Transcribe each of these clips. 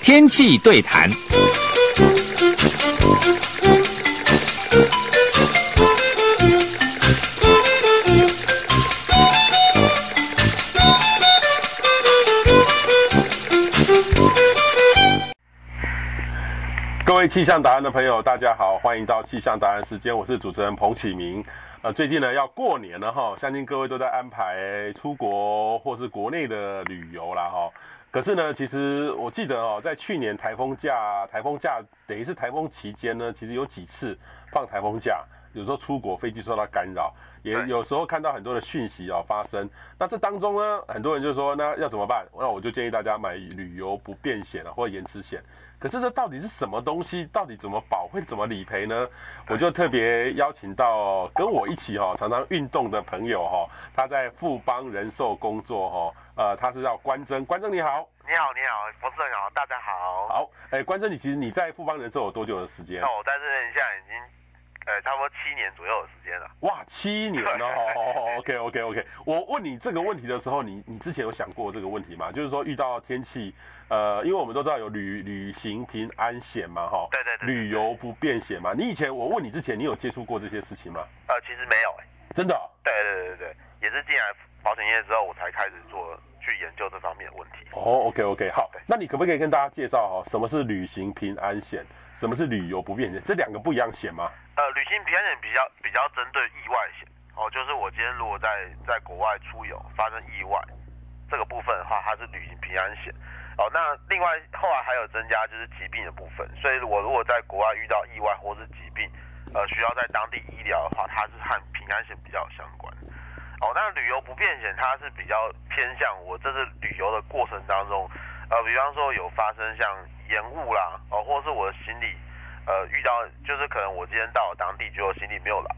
天气对谈。各位气象达人的朋友，大家好，欢迎到气象达人时间，我是主持人彭启明。呃，最近呢要过年了哈，相信各位都在安排出国或是国内的旅游啦哈。可是呢，其实我记得哦，在去年台风假，台风假等于是台风期间呢，其实有几次放台风假，有时候出国飞机受到干扰，也有时候看到很多的讯息哦发生。那这当中呢，很多人就说，那要怎么办？那我就建议大家买旅游不便险啊，或者延迟险。可是这到底是什么东西？到底怎么保？会怎么理赔呢？我就特别邀请到跟我一起哈、哦，常常运动的朋友哈、哦，他在富邦人寿工作哈、哦，呃，他是叫关真。关真你好，你好，你好，博士你好，大家好。好，哎，关生，你其实你在富邦人寿有多久的时间？那我在这边现在已经。呃，差不多七年左右的时间了。哇，七年哦，OK OK OK。我问你这个问题的时候，你你之前有想过这个问题吗？就是说遇到天气，呃，因为我们都知道有旅旅行平安险嘛，哈，对对对，旅游不便险嘛。你以前我问你之前，你有接触过这些事情吗？呃，其实没有，哎，真的哦？对对对对，也是进来保险业之后，我才开始做去研究这方面的问题。哦，OK OK，好，那你可不可以跟大家介绍哈，什么是旅行平安险，什么是旅游不便险？这两个不一样险吗？呃，旅行平安险比较比较针对意外险哦，就是我今天如果在在国外出游发生意外，这个部分的话，它是旅行平安险哦。那另外后来还有增加就是疾病的部分，所以我如果在国外遇到意外或是疾病，呃，需要在当地医疗的话，它是和平安险比较相关。哦，那旅游不便险它是比较偏向我这次旅游的过程当中，呃，比方说有发生像延误啦，哦，或是我的行李。呃，遇到就是可能我今天到了当地，结果行李没有来，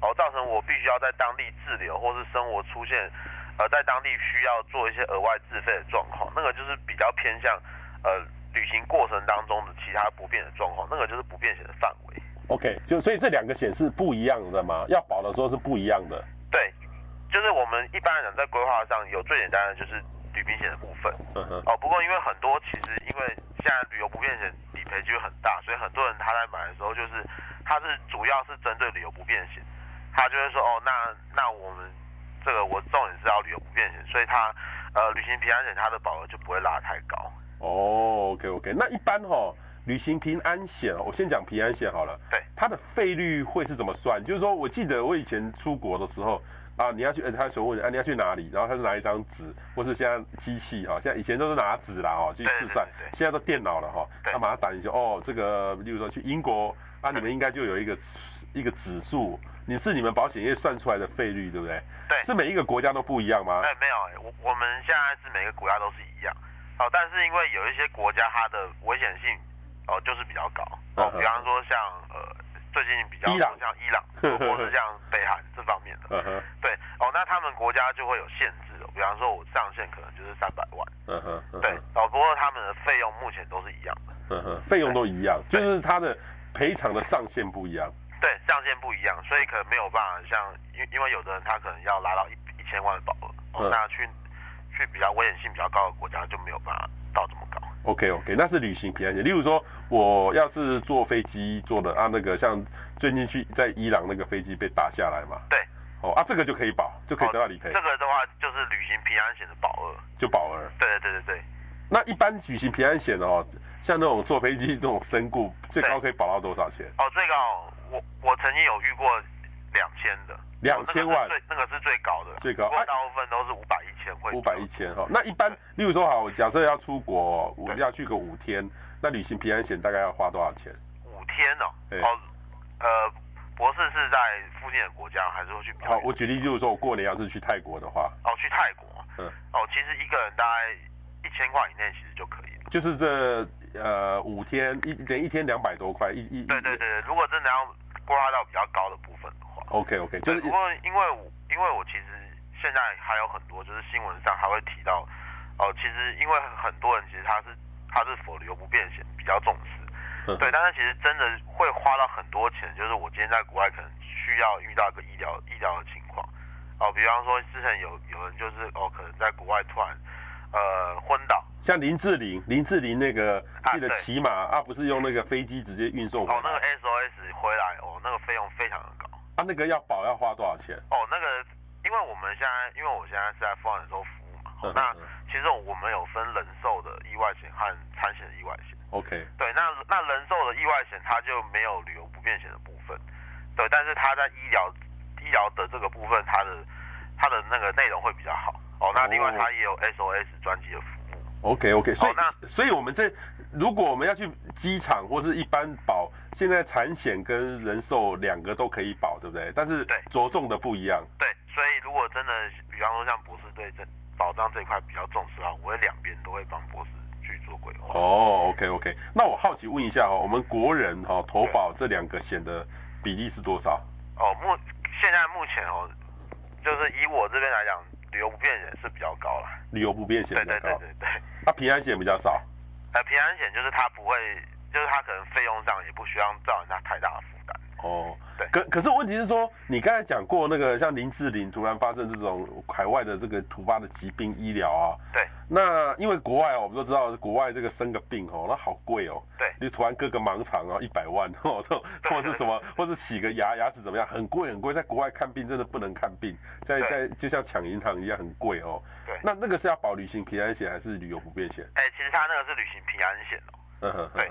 哦造成我必须要在当地滞留，或是生活出现，呃，在当地需要做一些额外自费的状况，那个就是比较偏向呃旅行过程当中的其他不便的状况，那个就是不便险的范围。OK，就所以这两个险是不一样的吗？要保的时候是不一样的。对，就是我们一般人在规划上有最简单的就是旅行险的部分。嗯哼。哦，不过因为很多其实因为现在旅游不便险。理赔机会很大，所以很多人他在买的时候，就是他是主要是针对旅游不便险，他就会说哦，那那我们这个我重点是要旅游不便险，所以他呃旅行平安险它的保额就不会拉太高。哦，OK OK，那一般哈、哦、旅行平安险，我先讲平安险好了。对，它的费率会是怎么算？就是说我记得我以前出国的时候。啊，你要去，呃，他询问啊，你要去哪里？然后他就拿一张纸，或是现在机器哈，现在以前都是拿纸啦哦，去试算，现在都电脑了哈，他马上打进去，哦，这个，例如说去英国，啊，你们应该就有一个一个指数，你是你们保险业算出来的费率，对不对？对，是每一个国家都不一样吗？哎，没有，我我们现在是每个国家都是一样，哦，但是因为有一些国家它的危险性哦就是比较高，哦，比方说像呃。最近比较像伊朗，或者是像北韩这方面的，对哦，那他们国家就会有限制哦，比方说我上限可能就是三百万，对哦，不过他们的费用目前都是一样的，费用都一样，就是他的赔偿的上限不一样，对，上限不一样，所以可能没有办法像，因因为有的人他可能要拿到一一千万的保额，哦，那去去比较危险性比较高的国家就没有办法到这么高。OK OK，那是旅行平安险。例如说，我要是坐飞机坐的啊，那个像最近去在伊朗那个飞机被打下来嘛，对，哦啊，这个就可以保，就可以得到理赔。哦，这个的话就是旅行平安险的保额，就保额。对对对对对。那一般旅行平安险哦，像那种坐飞机那种身故，最高可以保到多少钱？哦，最高我我曾经有遇过两千的。两千万，最那个是最高的，最高，大部分都是五百一千会。五百一千哈，那一般，例如说好，假设要出国，我要去个五天，那旅行平安险大概要花多少钱？五天哦，哦，呃，博士是在附近的国家，还是会去？好，我举例就是说，我过年要是去泰国的话，哦，去泰国，嗯，哦，其实一个人大概一千块以内其实就可以了。就是这呃五天一等一天两百多块一一。对对对，如果真的要规划到比较高的部分。OK OK，就是不过因为因为我其实现在还有很多就是新闻上还会提到，哦，其实因为很多人其实他是他是否旅游不变险比较重视，对，但是其实真的会花到很多钱，就是我今天在国外可能需要遇到一个医疗医疗的情况，哦，比方说之前有有人就是哦，可能在国外突然呃昏倒，像林志玲，林志玲那个记得骑马啊，啊，不是用那个飞机直接运送回来哦，那个 SOS 回来哦，那个费用非常的高。啊，那个要保要花多少钱？哦，那个因为我们现在因为我现在是在富安人寿服务嘛，哦、那其实我们有分人寿的意外险和产险的意外险。OK，对，那那人寿的意外险它就没有旅游不便险的部分，对，但是它在医疗。医疗的这个部分，它的它的那个内容会比较好哦。那另外它也有 SOS 专机的服务。OK OK，所以、哦、那所以我们这如果我们要去机场或是一般保，现在产险跟人寿两个都可以保，对不对？但是着重的不一样。对，所以如果真的，比方说像博士对这保障这一块比较重视啊，我会两边都会帮博士去做规划。哦，OK OK，那我好奇问一下哦，我们国人哈、哦、投保这两个险的比例是多少？哦，目。现在目前哦，就是以我这边来讲，旅游不便险是比较高了。旅游不便险比较高。对对对对对。那、啊、平安险比较少。呃，平安险就是它不会，就是它可能费用上也不需要造成它太大的负担。哦，对。可可是问题是说，你刚才讲过那个像林志玲突然发生这种海外的这个突发的疾病医疗啊。对。那因为国外哦，我们都知道国外这个生个病哦，那好贵哦。对。你突然割个盲肠啊，一百万哦，或者是什么，或者洗个牙，牙齿怎么样，很贵很贵，在国外看病真的不能看病，在在就像抢银行一样很贵哦。对。那那个是要保旅行平安险还是旅游不便险？哎、欸，其实他那个是旅行平安险哦。嗯哼。对。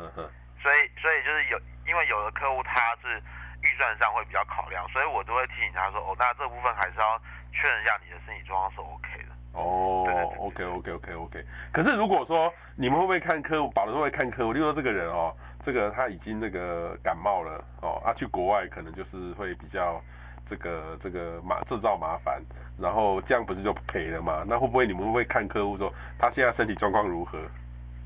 所以所以就是有，因为有的客户他是。预算上会比较考量，所以我都会提醒他说：“哦，那这部分还是要确认一下你的身体状况是 OK 的。”哦，OK OK OK OK。可是如果说你们会不会看客户保的时候会看客户，例如说这个人哦，这个他已经那个感冒了哦，啊去国外可能就是会比较这个这个麻制造麻烦，然后这样不是就赔了嘛？那会不会你们会不会看客户说他现在身体状况如何？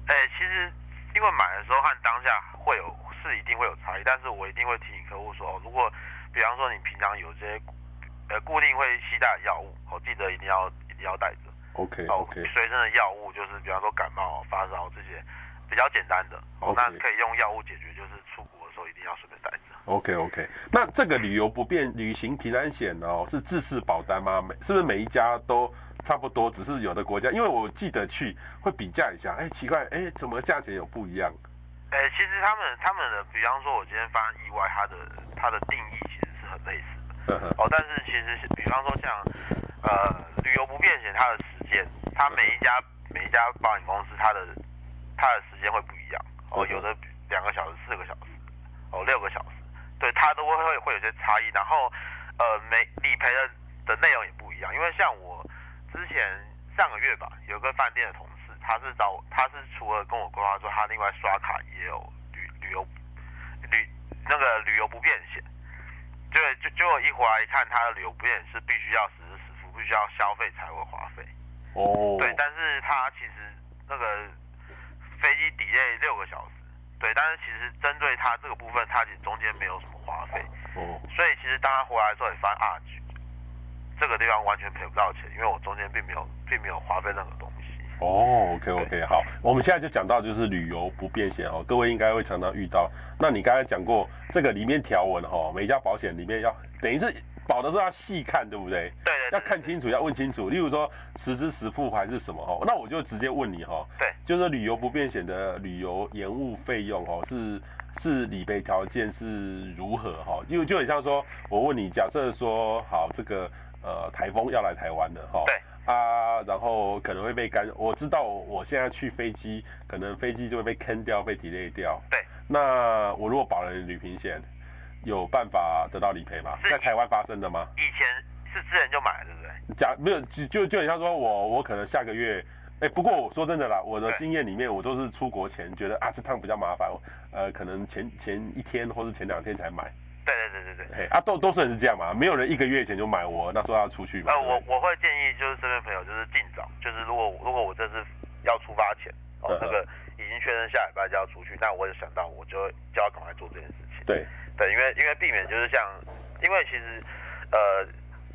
哎、欸，其实因为买的时候和当下会有。是一定会有差异，但是我一定会提醒客户说，如果比方说你平常有这些呃固定会携带的药物，我记得一定要一定要带着。OK OK。随身的药物就是比方说感冒、发烧这些比较简单的，那可以用药物解决，就是出国的时候一定要顺便带着。OK OK。那这个旅游不便旅行平安险哦，是自费保单吗？每是不是每一家都差不多？只是有的国家，因为我记得去会比价一下，哎，奇怪，哎，怎么价钱有不一样？哎、欸，其实他们他们的，比方说，我今天发生意外，它的它的定义其实是很类似的。哦，但是其实，比方说像呃旅游不便险，它的时间，它每一家每一家保险公司，它的它的时间会不一样。哦，有的两个小时、四个小时，哦六个小时，对，它都会会会有些差异。然后呃，每理赔的的内容也不一样，因为像我之前上个月吧，有个饭店的同事。他是找他是除了跟我规划说，他另外刷卡也有旅旅游旅那个旅游不便险，就，就就我一回来一看，他的旅游不便是必须要实时实付，必须要消费才会花费。哦。对，但是他其实那个飞机 delay 六个小时，对，但是其实针对他这个部分，他其实中间没有什么花费。哦。所以其实当他回来的时候，也发现啊，这个地方完全赔不到钱，因为我中间并没有并没有花费任何东西。哦，OK OK，好，我们现在就讲到就是旅游不便险哦，各位应该会常常遇到。那你刚才讲过这个里面条文哈，每家保险里面要等于是保的时候要细看，对不对？对，要看清楚，要问清楚。例如说实支实付还是什么哦，那我就直接问你哈。对，就是旅游不便险的旅游延误费用哦，是是理赔条件是如何哈？就就很像说，我问你，假设说好这个呃台风要来台湾的哈。对。啊，然后可能会被干，我知道我现在去飞机，可能飞机就会被坑掉，被 delay 掉。对。那我如果保了旅平险，有办法得到理赔吗？在台湾发生的吗？以前是之前就买了，对不对？假没有，就就就很像说我我可能下个月，哎，不过我说真的啦，我的经验里面，我都是出国前觉得啊这趟比较麻烦，呃，可能前前一天或是前两天才买。对对对对对，嘿啊，都都是人是这样嘛，没有人一个月前就买我，那时候要出去嘛。呃，我我会建议就是身边朋友就是尽早，就是如果如果我这次要出发前，哦，这、那个已经确认下礼拜就要出去，那我就想到我就就要赶快做这件事情。对对，因为因为避免就是像，因为其实呃，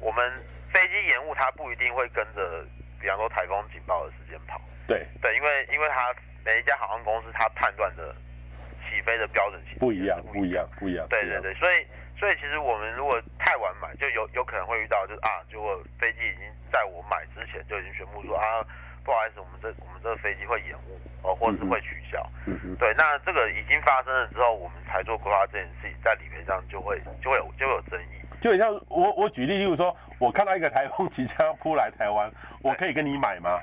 我们飞机延误它不一定会跟着，比方说台风警报的时间跑。对对，因为因为它每一家航空公司它判断的。起飞的标准其实不一样，不一样，不一样。对对对，所以所以其实我们如果太晚买，就有有可能会遇到，就是啊，如果飞机已经在我买之前就已经宣布说啊，不好意思，我们这我们这个飞机会延误哦，或者是会取消。嗯嗯。对，那这个已经发生了之后，我们才做规划这件事情，在理赔上就会就会有就会有争议。就很像我我举例，例如说，我看到一个台风即将扑来台湾，我可以跟你买吗？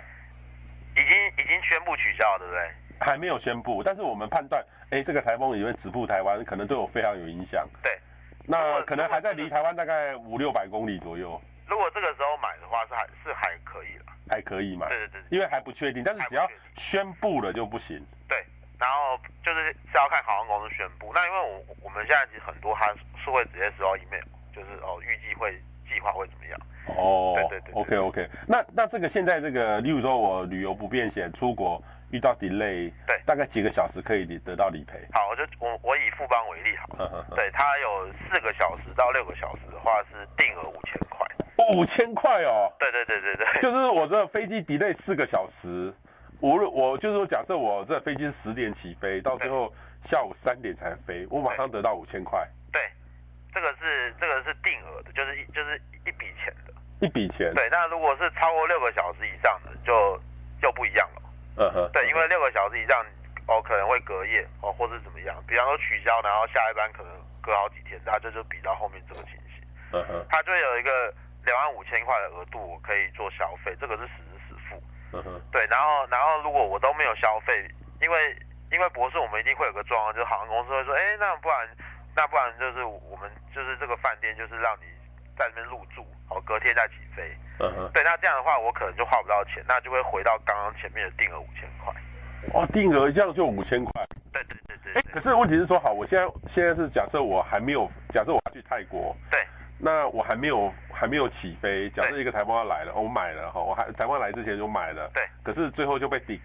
已经已经宣布取消了，对不对？还没有宣布，但是我们判断，哎，这个台风也会止步台湾，可能对我非常有影响。对。那可能还在离台湾大概五六百公里左右。如果这个时候买的话，是还是还可以了，还可以买。对对对，因为还不确定，但是只要宣布了就不行。对，然后就是是要看航空公司宣布。那因为我我们现在其实很多它是会直接收到 email，就是哦预计会计划会怎么样。哦，对对对，对。OK OK，那那这个现在这个，例如说我旅游不便险出国。遇到 delay，对，大概几个小时可以得到理赔。好，我就我我以富邦为例好，对，它有四个小时到六个小时的话是定额五千块。五千块哦？对对对对对，就是我这飞机 delay 四个小时，无论我就是说，假设我这飞机是十点起飞，到最后下午三点才飞，我马上得到五千块。对，这个是这个是定额的，就是一就是一笔钱的。一笔钱。对，那如果是超过六个小时以上的，就就不一样了。嗯哼，对，因为六个小时以上，哦，可能会隔夜，哦，或是怎么样，比方说取消，然后下一班可能隔好几天，那这就比到后面这个情形。嗯哼，它就有一个两万五千块的额度，我可以做消费，这个是实时实付。嗯哼，对，然后然后如果我都没有消费，因为因为博士我们一定会有个状况，就是航空公司会说，哎，那不然那不然就是我们就是这个饭店就是让你在那边入住，好，隔天再起飞。嗯哼，对，那这样的话，我可能就花不到钱，那就会回到刚刚前面的定额五千块。哦，定额这样就五千块。对对对对。哎，可是问题是说，好，我现在现在是假设我还没有，假设我要去泰国。对。那我还没有还没有起飞，假设一个台风要来了，我买了哈，我还台风来之前就买了。对。可是最后就被抵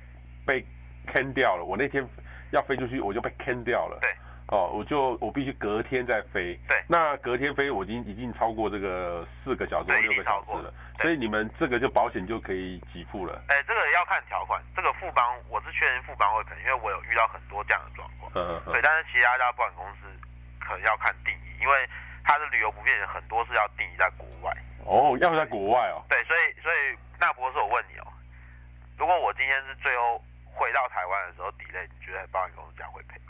被 can 掉了，我那天要飞出去，我就被 can 掉了。对。哦，我就我必须隔天再飞。对。那隔天飞，我已经已经超过这个四个小时或六个小时了，所以你们这个就保险就可以给付了。哎，这个要看条款。这个富邦我是确认富邦会赔，因为我有遇到很多这样的状况。嗯嗯。对，但是其他家保险公司可能要看定义，因为它的旅游不便险很多是要定义在国外。哦，要在国外哦。对，所以所以那博士，我问你哦，如果我今天是最后回到台湾的时候 delay，你觉得保险公司这样会赔吗？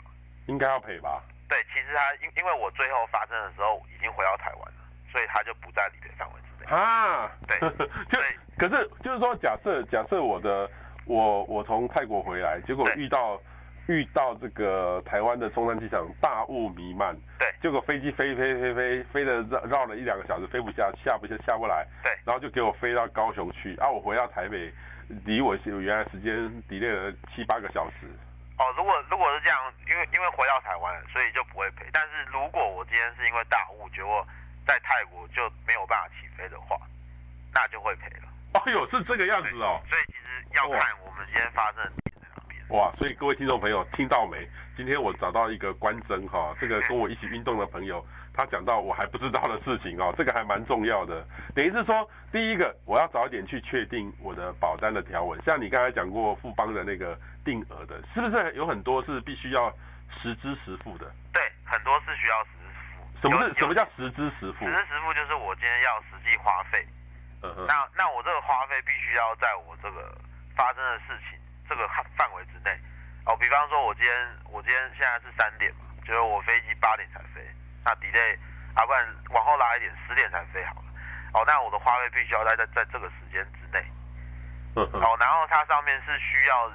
应该要赔吧。对，其实他因因为我最后发生的时候已经回到台湾了，所以他就不在理赔范围之内。啊，对，就可是就是说，假设假设我的我我从泰国回来，结果遇到遇到这个台湾的松山机场大雾弥漫，对，结果飞机飞飞飞飞飞的绕绕了一两个小时飞不下，下不下下不来，对，然后就给我飞到高雄去，啊，我回到台北，离我原来时间 delay 了七八个小时。哦，如果如果是这样，因为因为回到台湾了，所以就不会赔。但是如果我今天是因为大雾，结果在泰国就没有办法起飞的话，那就会赔了。哦呦，是这个样子哦。所以其实要看我们今天发生。哇，所以各位听众朋友听到没？今天我找到一个关真哈，这个跟我一起运动的朋友，他讲到我还不知道的事情哦，这个还蛮重要的。等于是说，第一个我要早一点去确定我的保单的条文，像你刚才讲过富邦的那个定额的，是不是有很多是必须要实支实付的？对，很多是需要实支实付。什么是什么叫实支实付？实支实付就是我今天要实际花费。嗯哼。那那我这个花费必须要在我这个发生的事情这个范围之内。哦，比方说，我今天我今天现在是三点嘛，就是我飞机八点才飞，那 delay 啊，不然往后拉一点，十点才飞好了。哦，那我的花费必须要在在在这个时间之内。哦，然后它上面是需要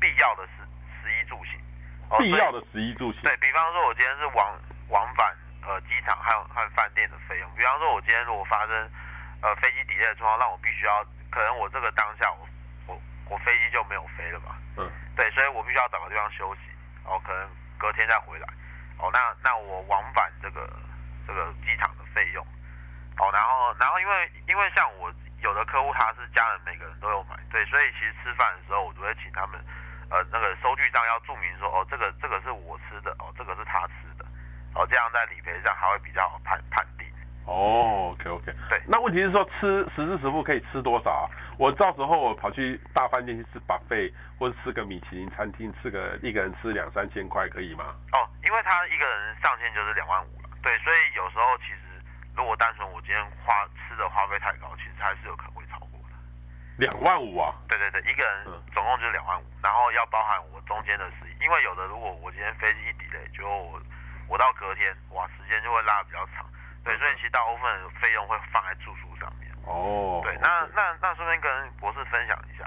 必要的食食衣住行。哦，必要的食衣住行。对，比方说，我今天是往往返呃机场和和饭店的费用。比方说，我今天如果发生呃飞机 delay 的状况，让我必须要，可能我这个当下我我我飞机就没有飞了嘛。嗯。对，所以我必须要找个地方休息，哦，可能隔天再回来，哦，那那我往返这个这个机场的费用，哦，然后然后因为因为像我有的客户他是家人每个人都有买，对，所以其实吃饭的时候我都会请他们，呃，那个收据上要注明说，哦，这个这个是我吃的，哦，这个是他吃的，哦，这样在理赔上还会比较好判判定。哦，OK OK，对，那问题是说吃实支实付可以吃多少啊？我到时候我跑去大饭店去吃 buffet，或者吃个米其林餐厅，吃个一个人吃两三千块可以吗？哦，因为他一个人上限就是两万五了，对，所以有时候其实如果单纯我今天花吃的花费太高，其实还是有可能会超过的。两万五啊？对对对，一个人总共就是两万五，然后要包含我中间的事，因为有的如果我今天飞机一 delay，就我我到隔天，哇，时间就会拉得比较长。对，所以其实大部分费用会放在住宿上面。哦。对，那那那顺便跟博士分享一下，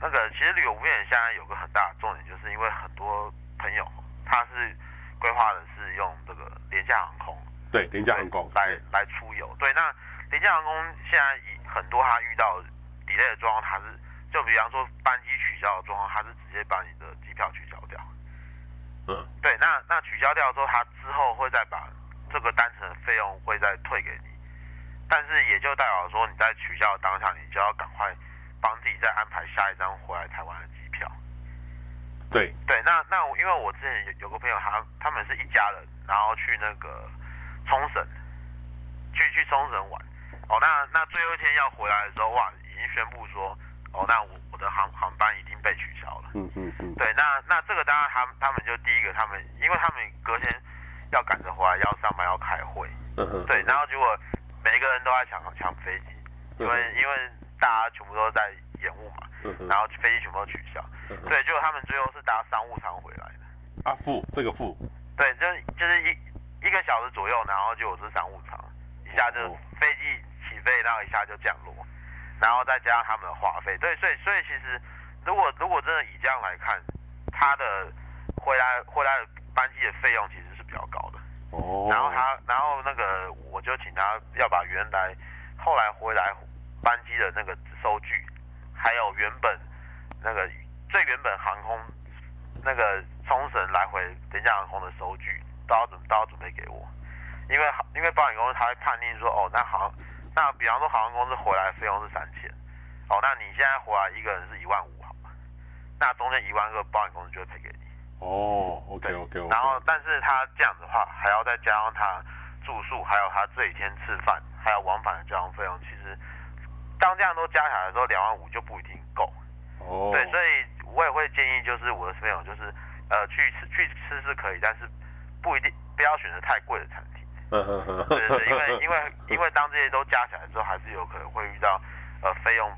那个其实旅游不便现在有个很大的重点，就是因为很多朋友他是。规划的是用这个廉价航空，对，廉价航空来来出游。对，那廉价航空现在很多他遇到 delay 的状况，他是就比方说班机取消的状况，他是直接把你的机票取消掉。嗯，对，那那取消掉之后，他之后会再把这个单程的费用会再退给你，但是也就代表说你在取消的当下，你就要赶快帮自己再安排下一张回来台湾的机票。对对，那那我因为我之前有有个朋友他，他他们是一家人，然后去那个冲绳，去去冲绳玩，哦，那那最后一天要回来的时候，哇，已经宣布说，哦，那我我的航航班已经被取消了。嗯嗯嗯。对，那那这个当然他们他们就第一个，他们因为他们隔天要赶着回来，要上班要开会。对，然后结果每一个人都在抢抢飞机，因为因为大家全部都在延误嘛，然后飞机全部都取消。对，就他们最后是搭商务舱回来的。啊，付这个付。对，就就是一一个小时左右，然后就我是商务舱，一下就飞机起飞，然后一下就降落，然后再加上他们的话费。对，所以所以其实如果如果真的以这样来看，他的回来回来的班机的费用其实是比较高的。哦。然后他然后那个我就请他要把原来后来回来班机的那个收据，还有原本那个。最原本航空那个冲绳来回廉价航空的收据都要准都要准备给我，因为因为保险公司他会判定说，哦，那航那比方说航空公司回来费用是三千，哦，那你现在回来一个人是一万五，好吗？那中间一万个保险公司就会赔给你。哦，OK OK OK。然后，但是他这样子的话，还要再加上他住宿，还有他这几天吃饭，还有往返的交通费用，其实当这样都加起来的时候，两万五就不一定够。哦。对，所以。我也会建议，就是我的朋友，就是呃，去吃去吃是可以，但是不一定不要选择太贵的餐厅。嗯嗯嗯。对对对，因为因为因为当这些都加起来之后，还是有可能会遇到呃费用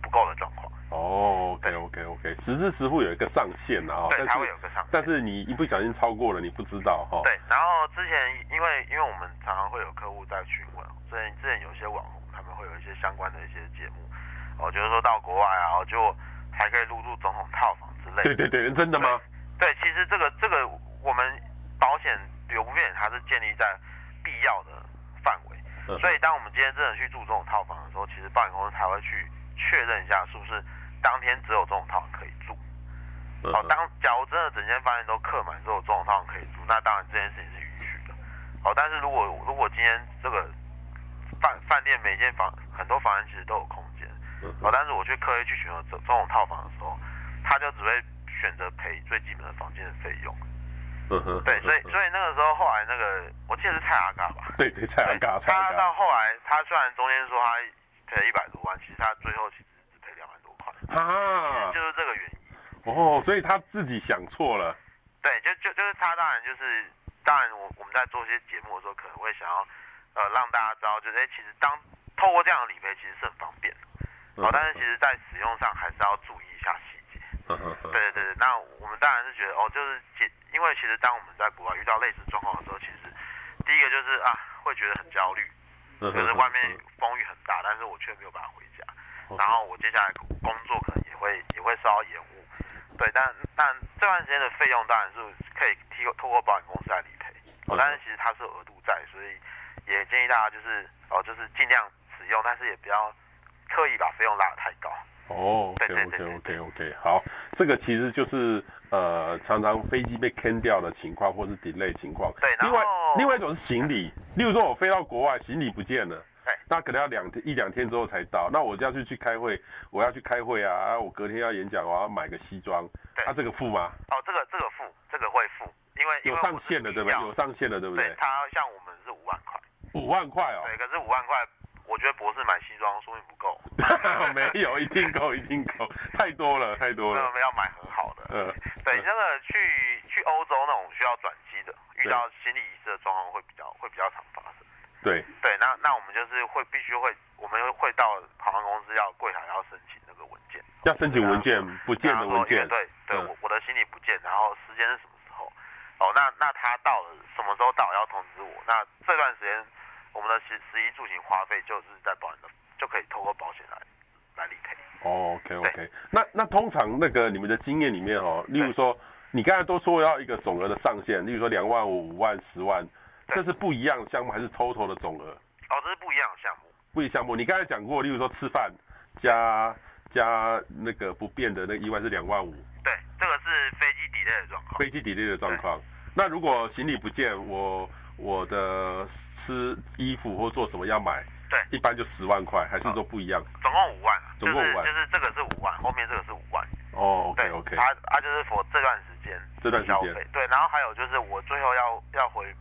不够的状况。哦，OK OK OK，实支实付有一个上限啊，对，它会有个上限。但是你一不小心超过了，你不知道哈。对，然后之前因为因为我们常常会有客户在询问，所以之前有些网红他们会有一些相关的一些节目，哦，就是说到国外啊，就。还可以入住总统套房之类的。对对对，真的吗？对，对，其实这个这个我们保险旅游不便它是建立在必要的范围，嗯、所以当我们今天真的去住总统套房的时候，其实保险公司才会去确认一下是不是当天只有这种套房可以住。好、嗯，当假如真的整间饭店都客满，只有这种套房可以住，那当然这件事情是允许的。好，但是如果如果今天这个饭饭店每间房很多房间其实都有空间。哦，但是我去刻意去选择这这种套房的时候，他就只会选择赔最基本的房间的费用。嗯哼。对，所以所以那个时候后来那个我记得是蔡阿嘎吧？对对，蔡阿嘎。他到后来，他虽然中间说他赔了一百多万，其实他最后其实只赔两万多块。啊。就是这个原因。哦，所以他自己想错了。对，就就就是他当然就是当然我我们在做一些节目的时候，可能会想要呃让大家知道，就是哎、欸，其实当透过这样的理赔，其实是很方便的。哦，但是其实，在使用上还是要注意一下细节。对对对，那我们当然是觉得，哦，就是解，因为其实当我们在国外遇到类似状况的时候，其实第一个就是啊，会觉得很焦虑，就是外面风雨很大，但是我却没有办法回家，然后我接下来工作可能也会也会受到延误。对，但但这段时间的费用当然是可以提透过保险公司来理赔。哦，但是其实它是有额度在，所以也建议大家就是哦，就是尽量使用，但是也不要。刻意把费用拉得太高哦，OK OK OK OK，好，这个其实就是呃，常常飞机被 can 掉的情况，或是 delay 情况。对，另外另外一种是行李，例如说我飞到国外，行李不见了，对，那可能要两天一两天之后才到，那我就要去去开会，我要去开会啊，啊我隔天要演讲，我要买个西装，对，那、啊、这个付吗？哦，这个这个付，这个会付，因为有上限的，对不对？有上限的，对不对？对，他像我们是五万块，五万块哦，对，可是五万块。我觉得博士买西装说明不够，没有，一定够，一定够，太多了，太多了。那我们要买很好的。嗯，对，那个去去欧洲那种需要转机的，遇遇到心理遗失的状况会比较会比较常发生。对对，那那我们就是会必须会，我们会到航空公司要柜台要申请那个文件，要申请文件不见的文件。对对，我我的行李不见，然后时间是什么时候？哦，那那他到了什么时候到要通知我？那这段时间我们的十十一住行花费就是在保险的，就可以透过保险来来理赔。哦，OK OK，那那通常那个你们的经验里面哦，例如说你刚才都说要一个总额的上限，例如说两万五、五万、十万。这是不一样的项目还是 total 的总额？哦，这是不一样的项目。不一样项目，你刚才讲过，例如说吃饭加加那个不变的那个意外是两万五。对，这个是飞机 delay 的状况。飞机 delay 的状况。那如果行李不见，我我的吃衣服或做什么要买？对，一般就十万块，还是说不一样？哦、总共五万。总共五万、就是。就是这个是五万，后面这个是五万。哦，OK OK。啊啊，就是 for 这段时间。这段时间。对，然后还有就是我最后要要回。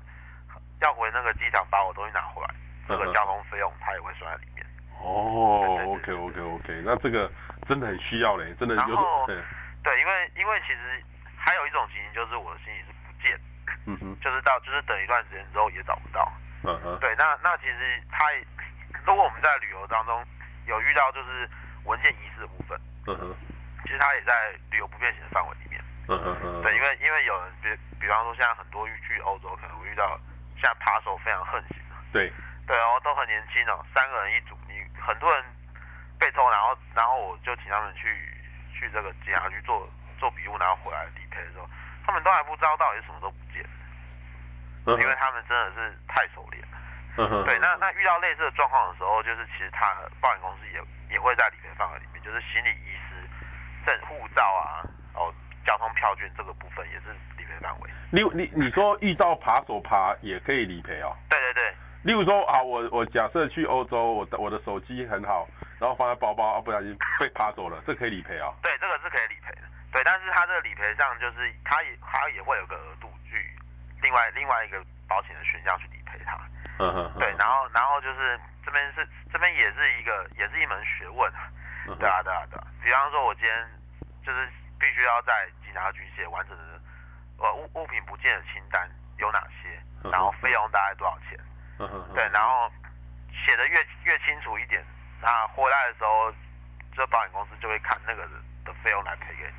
要回那个机场把我东西拿回来，这个交通费用他也会算在里面。哦，OK OK OK，那这个真的很需要嘞，真的有时候对，对，因为因为其实还有一种情形就是我的行李是不见，嗯哼，就是到就是等一段时间之后也找不到，嗯哼，对，那那其实他如果我们在旅游当中有遇到就是文件遗失的部分，嗯哼，其实他也在旅游不便险的范围里面，嗯哼嗯，对，因为因为有人比比方说现在很多去欧洲可能会遇到。现在扒手非常横行，对，对哦，都很年轻哦，三个人一组，你很多人被偷，然后然后我就请他们去去这个警察局做做笔录，然后回来理赔的时候，他们都还不知道到底是什么都不见，嗯，因为他们真的是太熟练了，嗯，对，那那遇到类似的状况的时候，就是其实他保险公司也也会在理赔范围里面，就是行李遗失、证护照啊，哦。交通票券这个部分也是范围。你你你说遇到扒手扒也可以理赔哦？对对对。例如说啊，我我假设去欧洲，我的我的手机很好，然后放在包包啊，不小心被扒走了，这可以理赔哦？对，这个是可以理赔的。对，但是它这个理赔上就是它也它也会有个额度去另外另外一个保险的选项去理赔它。嗯哼。对，然后然后就是这边是这边也是一个也是一门学问啊。对啊对啊对啊。比方说，我今天就是。必须要在警察局写完整的，呃物物品不见的清单有哪些，然后费用大概多少钱，嗯对，然后写的越越清楚一点，那回来的时候，这保险公司就会看那个的费用来赔给你，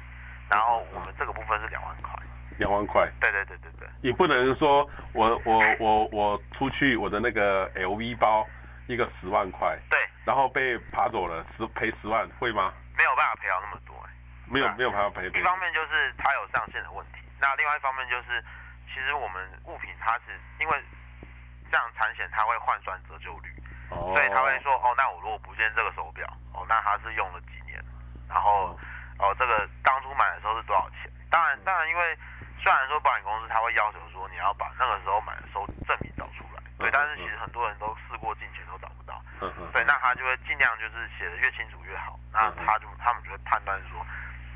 然后我们这个部分是两万块，两万块，对对对对对，也不能说我我我我出去我的那个 LV 包一个十万块，对，然后被扒走了十赔十万会吗？没有办法赔到那么多。没有没有办法赔。一方面就是它有上限的问题，那另外一方面就是，其实我们物品它是因为这样产险，它会换算折旧率，哦，所以他会说哦，那我如果不见这个手表，哦，那它是用了几年，然后哦这个当初买的时候是多少钱？当然当然，因为虽然说保险公司他会要求说你要把那个时候买的时候证明找出来，对，但是其实很多人都事过境迁都找不到，对，那他就会尽量就是写的越清楚越好，那他就他们就会判断说。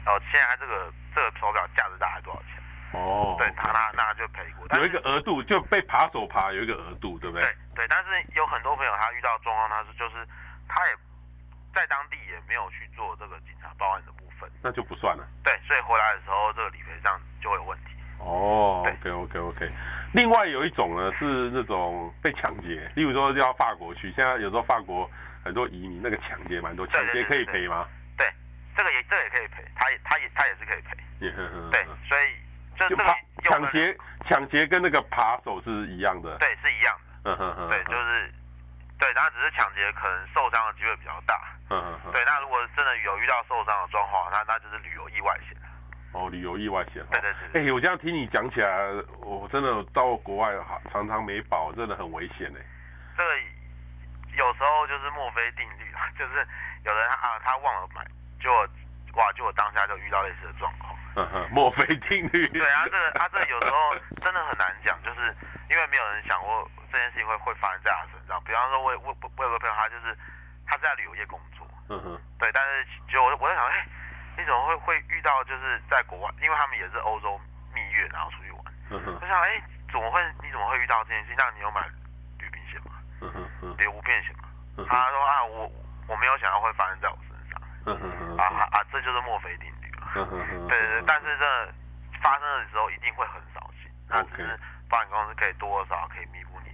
哦，现在这个这个手表价值大概多少钱？哦，对，他那那就赔过。有一个额度，就被扒手扒有一个额度，对不对？对对，但是有很多朋友他遇到状况，他是就是他也在当地也没有去做这个警察报案的部分，那就不算了。对，所以回来的时候这个理赔上就会有问题。哦，OK OK OK。另外有一种呢是那种被抢劫，例如说要法国去，现在有时候法国很多移民那个抢劫蛮多，抢劫可以赔吗？对这个也这个也可以赔，他也他也他也是可以赔。Uh, uh, 对，所以就这个抢劫抢劫跟那个扒手是一样的。对，是一样的。嗯哼哼。对，就是对，然后只是抢劫可能受伤的机会比较大。嗯哼对，那如果真的有遇到受伤的状况，那那就是旅游意外险。哦，旅游意外险。对对对。哎，我这样听你讲起来，我真的到国外常常没保，真的很危险哎。这个有时候就是墨菲定律啊，就是有人啊他忘了买。就哇，就我当下就遇到类似的状况。嗯哼，墨菲定律。对啊，这个他、啊、这个有时候真的很难讲，就是因为没有人想过这件事情会会发生在他身上。比方说我，我我我有个朋友，他就是他是在旅游业工作。嗯哼。对，但是就我我在想，哎、欸，你怎么会会遇到就是在国外，因为他们也是欧洲蜜月，然后出去玩。嗯哼。我想，哎、欸，怎么会？你怎么会遇到这件事情？那你有买旅行险吗？嗯哼。旅游险吗？他说啊，我我没有想到会发生在我啊啊啊！这就是墨菲定律了。对对对，但是这发生的时候一定会很扫兴。那只是保险公司可以多多少少可以弥补你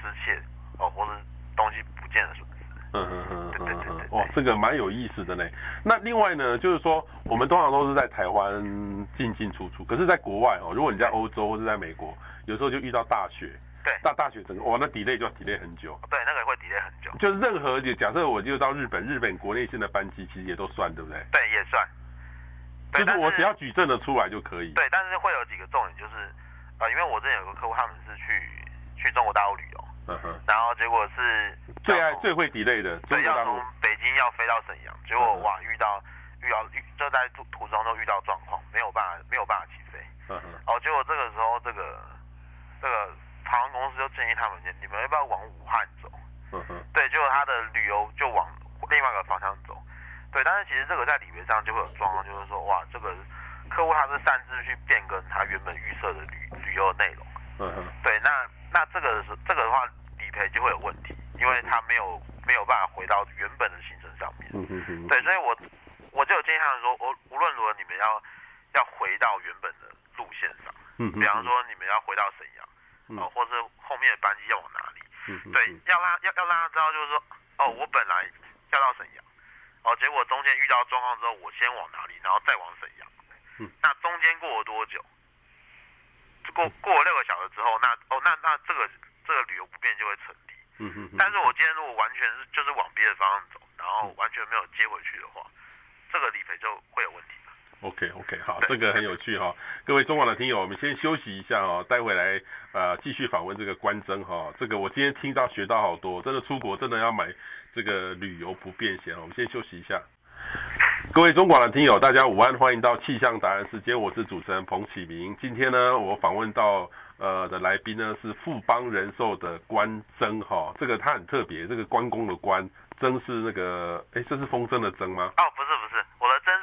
失窃哦，或者东西不见的损失。嗯嗯嗯嗯嗯，哇，这个蛮有意思的呢。那另外呢，就是说我们通常都是在台湾进进出出，可是在国外哦，如果你在欧洲或是在美国，有时候就遇到大雪。对，大大雪整个哇，那 delay 就要 delay 很久。对，那个会 delay 很久。就是任何就假设我就到日本，日本国内线的班机其实也都算，对不对？对，也算。就是我只要举证的出来就可以。对，但是会有几个重点，就是啊、呃，因为我之前有个客户，他们是去去中国大陆旅游，嗯哼，然后结果是最爱最会 delay 的，对，要从北京要飞到沈阳，结果哇，遇到遇到遇就在途途中都遇到状况，没有办法没有办法起飞，嗯哼，哦，结果这个时候这个这个。航空公司就建议他们，你们要不要往武汉走？嗯哼，对，结果他的旅游就往另外一个方向走。对，但是其实这个在理赔上就会有状况，就是说，哇，这个客户他是擅自去变更他原本预设的旅旅游的内容。嗯哼，对，那那这个是这个的话，理赔就会有问题，因为他没有没有办法回到原本的行程上面。嗯哼哼。对，所以我我就有建议他们说，我无论如何你们要要回到原本的路线上。比方说你们要回到沈阳。哦，或是后面的班机要往哪里？嗯嗯、对，要让要要让他知道，就是说，哦，我本来要到沈阳，哦，结果中间遇到状况之后，我先往哪里，然后再往沈阳。嗯，那中间过了多久？过过了六个小时之后，那哦，那那这个这个旅游不便就会成立。嗯嗯。但是我今天如果完全是就是往别的方向走，然后完全没有接回去的话，这个理赔就会有问题。OK OK，好，这个很有趣哈、哦。各位中广的听友，我们先休息一下哦，待会来呃继续访问这个关征哈、哦。这个我今天听到学到好多，真的出国真的要买这个旅游不便险。我们先休息一下。各位中广的听友，大家午安，欢迎到气象达人时间，我是主持人彭启明。今天呢，我访问到呃的来宾呢是富邦人寿的关征哈。这个他很特别，这个关公的关，征是那个哎，这是风筝的筝吗？哦，不是不是，我的征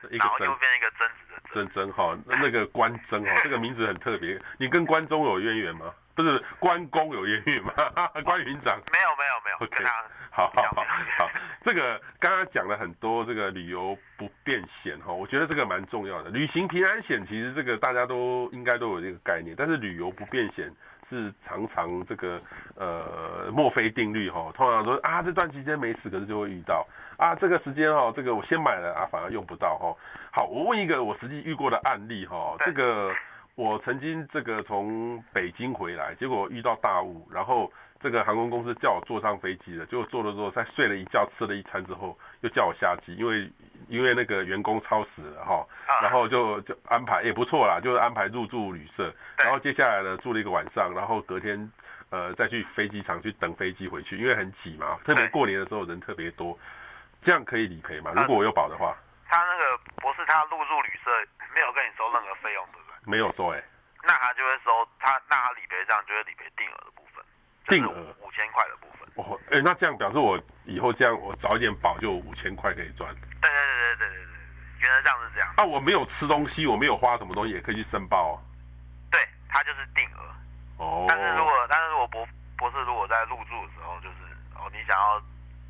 是左边一个山，一个山，右边一个贞子的贞贞哈。那个关真哈，这个名字很特别。你跟关中有渊源吗？不是关公有渊源吗？关云长没有没有没有。OK，好好好好，这个刚刚讲了很多这个旅游不便险哈，我觉得这个蛮重要的。旅行平安险其实这个大家都应该都有这个概念，但是旅游不便险是常常这个呃墨菲定律哈，通常说啊这段期间没事，可是就会遇到啊这个时间哈，这个我先买了啊反而用不到哈。好，我问一个我实际遇过的案例哈，这个。我曾经这个从北京回来，结果遇到大雾，然后这个航空公司叫我坐上飞机了，结果坐了之后，再睡了一觉，吃了一餐之后，又叫我下机，因为 因为那个员工超时了哈，然后就就安排也不错啦，就是安排入住旅社，然后接下来呢住了一个晚上，然后隔天呃再去飞机场去等飞机回去，因为很挤嘛，特别过年的时候人特别多，这样可以理赔吗？如果我有保的话？他那个不是他入住旅社没有跟你收任何费用的。没有收哎、欸，那他就会收他，那他理赔上就是理赔定额的部分，定额五千块的部分。哦，哎、欸，那这样表示我以后这样我早一点保就五千块可以赚。对对对对对对对，原则上是这样。啊，我没有吃东西，我没有花什么东西，也可以去申报、哦。对，他就是定额。哦。但是如果但是如果博博士如果在入住的时候，就是哦，你想要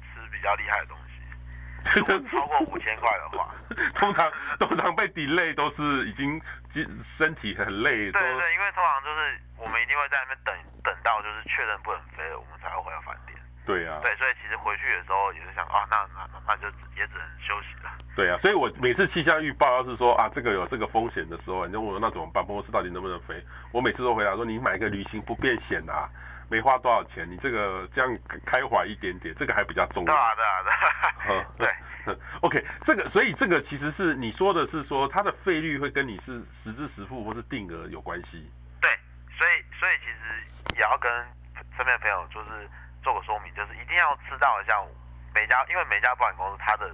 吃比较厉害的东西。如果超过五千块的话，通常通常被 delay 都是已经身体很累。对对对，因为通常就是我们一定会在那边等等到就是确认不能飞了，我们才会回到饭店。对呀、啊。对，所以其实回去的时候也是想啊，那那那那就也只能休息了。对呀、啊，所以我每次气象预报要是说啊，这个有这个风险的时候，你问我那怎么办？公司到底能不能飞？我每次都回答说，你买个旅行不便险啊。没花多少钱，你这个这样开怀一点点，这个还比较重要。对啊，对啊，对啊。对，OK，这个，所以这个其实是你说的是说它的费率会跟你是实支实付或是定额有关系。对，所以所以其实也要跟身边的朋友就是做个说明，就是一定要知道一下每家，因为每家保险公司它的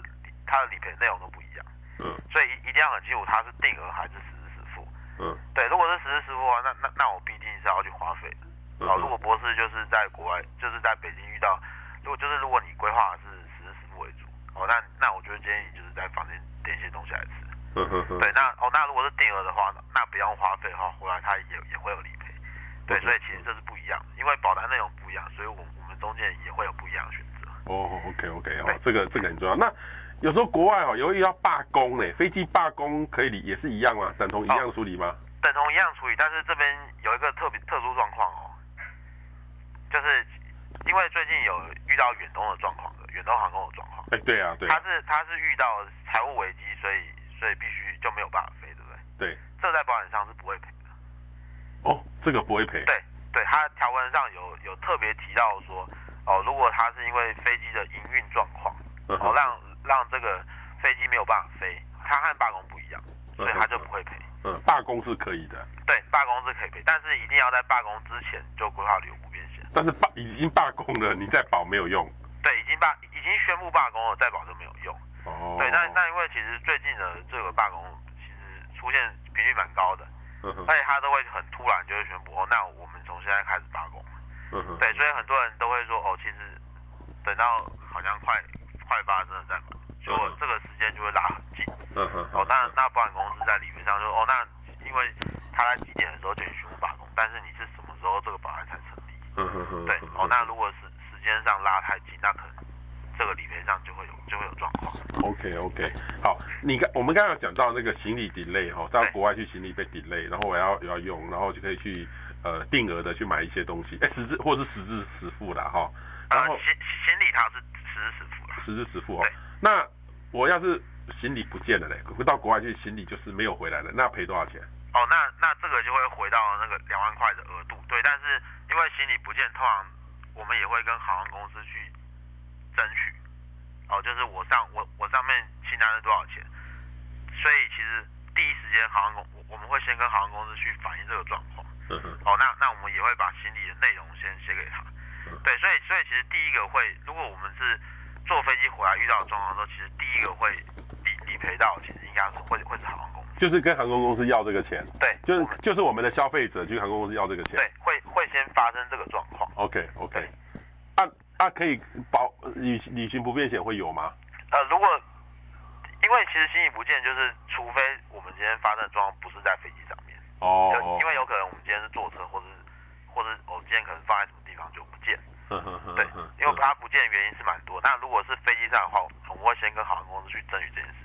它的理赔内容都不一样。嗯。所以一定要很清楚它是定额还是实支实付。嗯。对，如果是实支实付的话，那那那我必定是要去花费的。好，如果博士就是在国外，就是在北京遇到，如果就是如果你规划是实支实付为主，哦，那那我觉得建议你就是在房间点一些东西来吃。嗯哼哼。对，那哦，那如果是定额的话，那不用花费的话，回来他也也会有理赔。对，所以其实这是不一样，因为保单内容不一样，所以我我们中间也会有不一样的选择。哦，OK OK，哦，这个这个很重要。那有时候国外哦，由于要罢工呢，飞机罢工可以理也是一样吗？等同一样处理吗？等同一样处理，但是这边有一个特别特殊状况哦，就是因为最近有遇到远东的状况的，远东航空的状况。哎，对啊，对啊。他是他是遇到财务危机，所以所以必须就没有办法飞，对不对？对。这在保险上是不会赔的。哦，这个不会赔。对对，他条文上有有特别提到说，哦，如果他是因为飞机的营运状况，哦，让让这个飞机没有办法飞，他和罢工不一样，所以他就不会赔。嗯，罢工是可以的。对，罢工是可以赔，但是一定要在罢工之前就规划旅游不便险。但是罢已经罢工了，你再保没有用。对，已经罢已经宣布罢工了，再保就没有用。哦。对，那那因为其实最近的这个罢工其实出现频率蛮高的，嗯哼，而且他都会很突然就会宣布哦，那我们从现在开始罢工。嗯哼。对，所以很多人都会说哦，其实等到好像快快发生了再买。就这个时间就会拉很近，嗯哼，哦，那那保险公司在理论上就哦，那因为他在几点的时候就已经宣布罢工，但是你是什么时候这个保安才成立？嗯哼哼，对，哦，那如果是时间上拉太紧，那可能这个理赔上就会有就会有状况。OK OK，好，你刚我们刚刚有讲到那个行李 delay 哈，在国外去行李被 delay，然后我要要用，然后就可以去呃定额的去买一些东西，哎，实质或是实支实付的哈。然后行行李它是实支实付的，实支实付哦。那我要是行李不见了嘞，回到国外去行李就是没有回来了，那赔多少钱？哦，那那这个就会回到那个两万块的额度，对。但是因为行李不见，通常我们也会跟航空公司去争取。哦，就是我上我我上面清单是多少钱，所以其实第一时间航空公我们会先跟航空公司去反映这个状况。嗯哼。哦，那那我们也会把行李的内容先写给他。嗯。对，所以所以其实第一个会，如果我们是。坐飞机回来遇到状况的时候，其实第一个会理理赔到，其实应该是会会是航空公司，就是跟航空公司要这个钱。对，就是就是我们的消费者去航空公司要这个钱。对，会会先发生这个状况。OK OK，啊啊，可以保旅旅行不便险会有吗？呃，如果因为其实行李不见，就是除非我们今天发生的状况不是在飞机上面哦，因为有可能我们今天是坐车，或者或者我今天可能放在什么地方就不见。对，因为它不见的原因是蛮多。那如果是飞机上的话，我们会先跟航空公司去争取这件事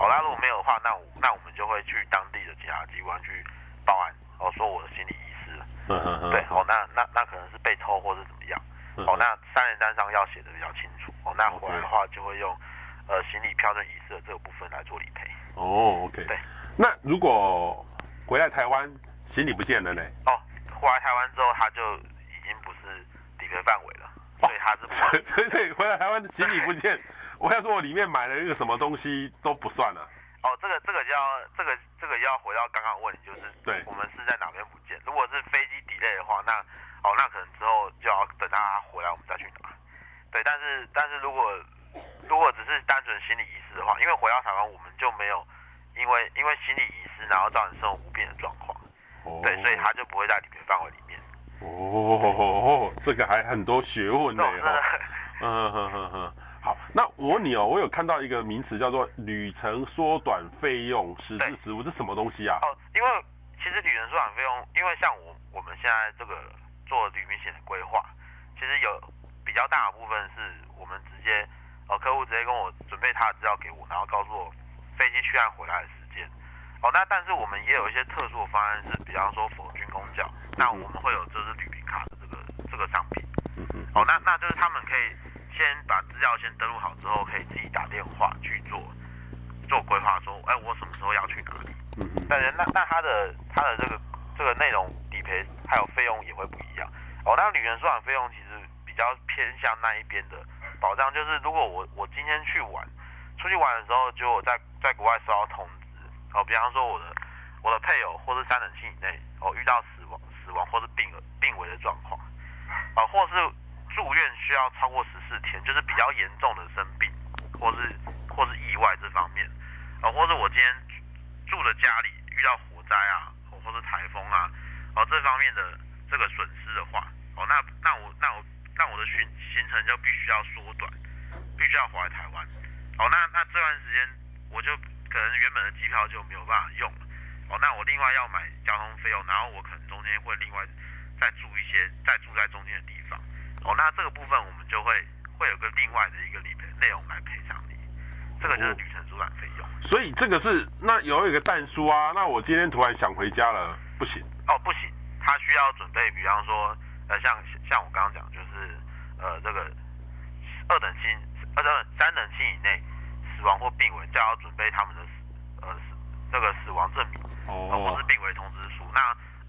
情。好，那如果没有的话，那我那我们就会去当地的警察机关去报案，哦，说我的心理遗失了。嗯哼哼，对，哦，那那那可能是被偷或是怎么样。哦，那三联单上要写的比较清楚。哦，那回来的话就会用呃行李票证遗失的这个部分来做理赔。哦，OK。对，那如果回来台湾行李不见了呢？哦，回来台湾之后他就。已经不是理赔范围了，所以他是不算。所以所以回来台湾的行李不见，我要说我里面买了一个什么东西都不算了。哦，这个这个要这个这个要回到刚刚问题，就是对，我们是在哪边不见？如果是飞机 delay 的话，那哦那可能之后就要等他回来我们再去拿。对，但是但是如果如果只是单纯行李遗失的话，因为回到台湾我们就没有因为因为行李遗失然后造成生活不便的状况，哦、对，所以他就不会在里面范围里面。哦，这个还很多学问呢，哦，嗯哼哼哼，好，那我问你哦，我有看到一个名词叫做旅程缩短费用实质实物，这什么东西啊？哦，因为其实旅程缩短费用，因为像我我们现在这个做旅行险的规划，其实有比较大的部分是我们直接，呃，客户直接跟我准备他的资料给我，然后告诉我飞机去岸回来的时间。哦，那但是我们也有一些特殊的方案，是比方说否军公教，那我们会有就是旅行卡的这个这个商品。嗯嗯。哦，那那就是他们可以先把资料先登录好之后，可以自己打电话去做做规划，说，哎，我什么时候要去哪里？嗯嗯。但是那那他的他的这个这个内容理赔还有费用也会不一样。哦，那旅程缩短费用其实比较偏向那一边的保障，就是如果我我今天去玩，出去玩的时候，就我在在国外收到通知。哦，比方说我的我的配偶或是三等亲以内哦遇到死亡死亡或是病了病危的状况，啊，或是住院需要超过十四天，就是比较严重的生病，或是或是意外这方面，啊，或是我今天住的家里遇到火灾啊，或或是台风啊，哦这方面的这个损失的话，哦那那我那我那我的行行程就必须要缩短，必须要回来台湾，哦那那这段时间我就。可能原本的机票就没有办法用了，哦，那我另外要买交通费用，然后我可能中间会另外再住一些，再住在中间的地方，哦，那这个部分我们就会会有个另外的一个理赔内容来赔偿你，这个就是旅程缩短染费用。所以这个是那有一个但书啊，那我今天突然想回家了，不行哦，不行，他需要准备，比方说呃，像像我刚刚讲，就是呃这个二等亲呃三等亲以内死亡或病危，就要准备他们的呃那个死亡证明哦，或是病危通知书。那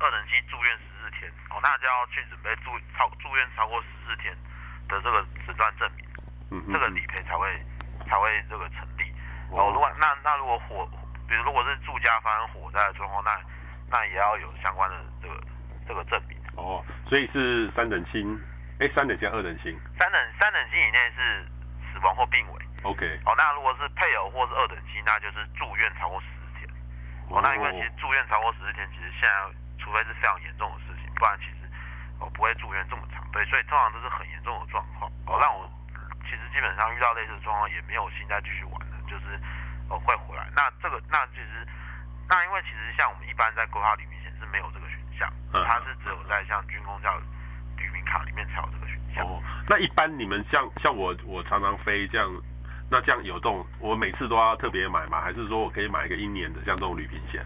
二等亲住院十四天哦，那就要去准备住超住院超过十四天的这个诊断证明，嗯哼，这个理赔才会才会这个成立。哦，如果那那如果火，比如如果是住家发生火灾的状况，那那也要有相关的这个这个证明。哦，所以是三等亲，哎，三等亲二等亲？三等三等亲以内是死亡或病危。OK。哦，那如果是配偶或是二等亲，那就是住院超过十四天。哦，那因为其实住院超过十四天，其实现在除非是非常严重的事情，不然其实我不会住院这么长。对，所以通常都是很严重的状况。哦，让我其实基本上遇到类似的状况，也没有心再继续玩了。就是哦会回来，那这个那其实那因为其实像我们一般在规划旅平险是没有这个选项，它是只有在像军工教旅平卡里面才有这个选项。哦，那一般你们像像我我常常飞这样，那这样有这种我每次都要特别买吗？还是说我可以买一个一年的像这种旅平险，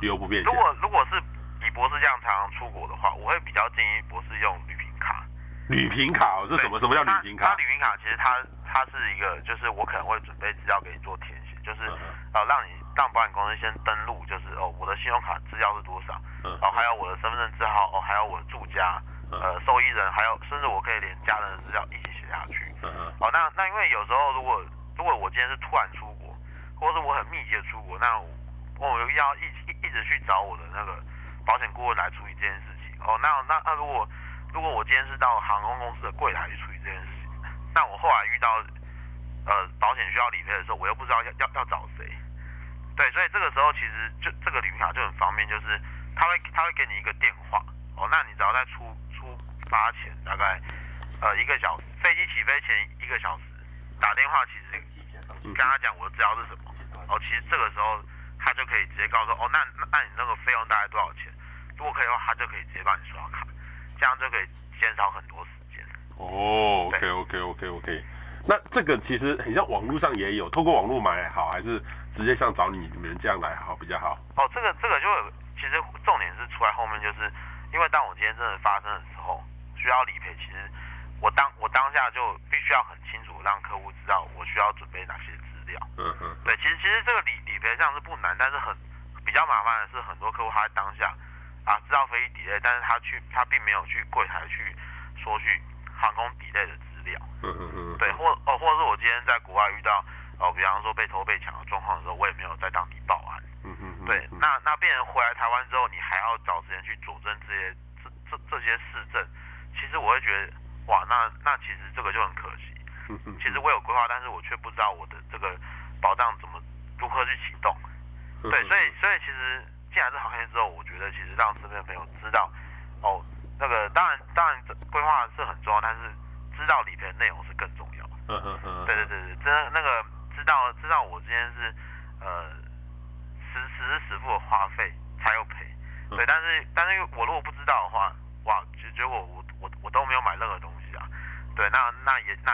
旅游不便险？如果如果是你博士这样常常出国的话，我会比较建议博士用旅平卡。旅平卡哦，是什么？什么叫旅平卡？它旅平卡其实它。它是一个，就是我可能会准备资料给你做填写，就是呃让你让保险公司先登录，就是哦我的信用卡资料是多少，哦还有我的身份证字号，哦还有我的住家，呃受益人，还有甚至我可以连家人的资料一起写下去。哦那那因为有时候如果如果我今天是突然出国，或者是我很密集的出国，那我我要一一一直去找我的那个保险顾问来处理这件事情。哦那那那如果如果我今天是到航空公司的柜台去处理这件事情。那我后来遇到，呃，保险需要理赔的时候，我又不知道要要要找谁，对，所以这个时候其实就这个旅行卡就很方便，就是他会他会给你一个电话，哦，那你只要在出出发前大概呃一个小时，飞机起飞前一个小时打电话，其实跟他讲我的资料是什么，哦，其实这个时候他就可以直接告诉哦，那那那你那个费用大概多少钱？如果可以的话，他就可以直接帮你刷卡，这样就可以减少很多时间。哦、oh，OK OK OK OK，那这个其实很像网络上也有，透过网络买好，还是直接像找你们这样来好比较好？哦，这个这个就其实重点是出来后面，就是因为当我今天真的发生的时候需要理赔，其实我当我当下就必须要很清楚让客户知道我需要准备哪些资料。嗯嗯。对，其实其实这个理理赔上是不难，但是很比较麻烦的是很多客户他在当下啊知道飞机 delay，但是他去他并没有去柜台去说去。航空 delay 的资料，嗯嗯嗯，对，或哦，或者是我今天在国外遇到哦，比方说被偷被抢的状况的时候，我也没有在当地报案，嗯嗯，对，那那病人回来台湾之后，你还要找时间去佐证这些这这这些事证，其实我会觉得，哇，那那其实这个就很可惜，嗯嗯，其实我有规划，但是我却不知道我的这个保障怎么如何去启动，对，所以所以其实进来这行业之后，我觉得其实让身边的朋友知道，哦。那个当然当然规划是很重要，但是知道理赔的内容是更重要。嗯嗯嗯。对对对对，真那个知道知道我之前是呃实实时实付的花费才有赔。对，但是但是我如果不知道的话，哇，结结果我我我都没有买任何东西啊。对，那那也那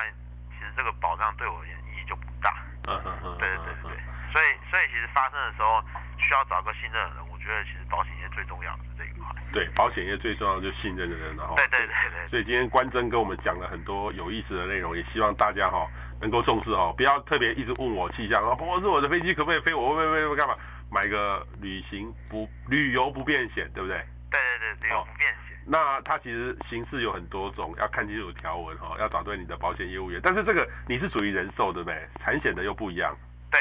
其实这个保障对我而言意义就不大。嗯嗯嗯。对对对对对，所以所以其实发生的时候需要找个信任的人，我觉得其实保险业最重要的这一块。对，保险业最重要的就是信任的人，然后对对对对，所以今天关真跟我们讲了很多有意思的内容，也希望大家哈能够重视哈，不要特别一直问我气象啊，不是我的飞机可不可以飞，我会不会会干嘛？买个旅行不旅游不便险，对不对？对对对，旅游不便险。那它其实形式有很多种，要看清楚条文哈，要找对你的保险业务员。但是这个你是属于人寿，对不对？产险的又不一样。对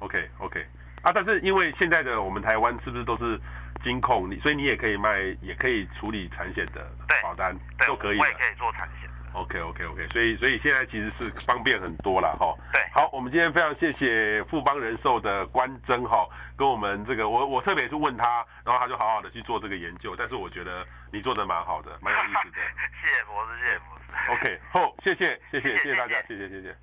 ，OK OK。啊，但是因为现在的我们台湾是不是都是金控，你所以你也可以卖，也可以处理产险的保单，都可以的。我也可以做产险。OK OK OK，所以所以现在其实是方便很多了哈。对，好，我们今天非常谢谢富邦人寿的关真哈，跟我们这个我我特别是问他，然后他就好好的去做这个研究，但是我觉得你做的蛮好的，蛮有意思的。谢谢博士，谢谢博士。OK，好，谢谢谢谢谢谢大家，谢 谢谢谢。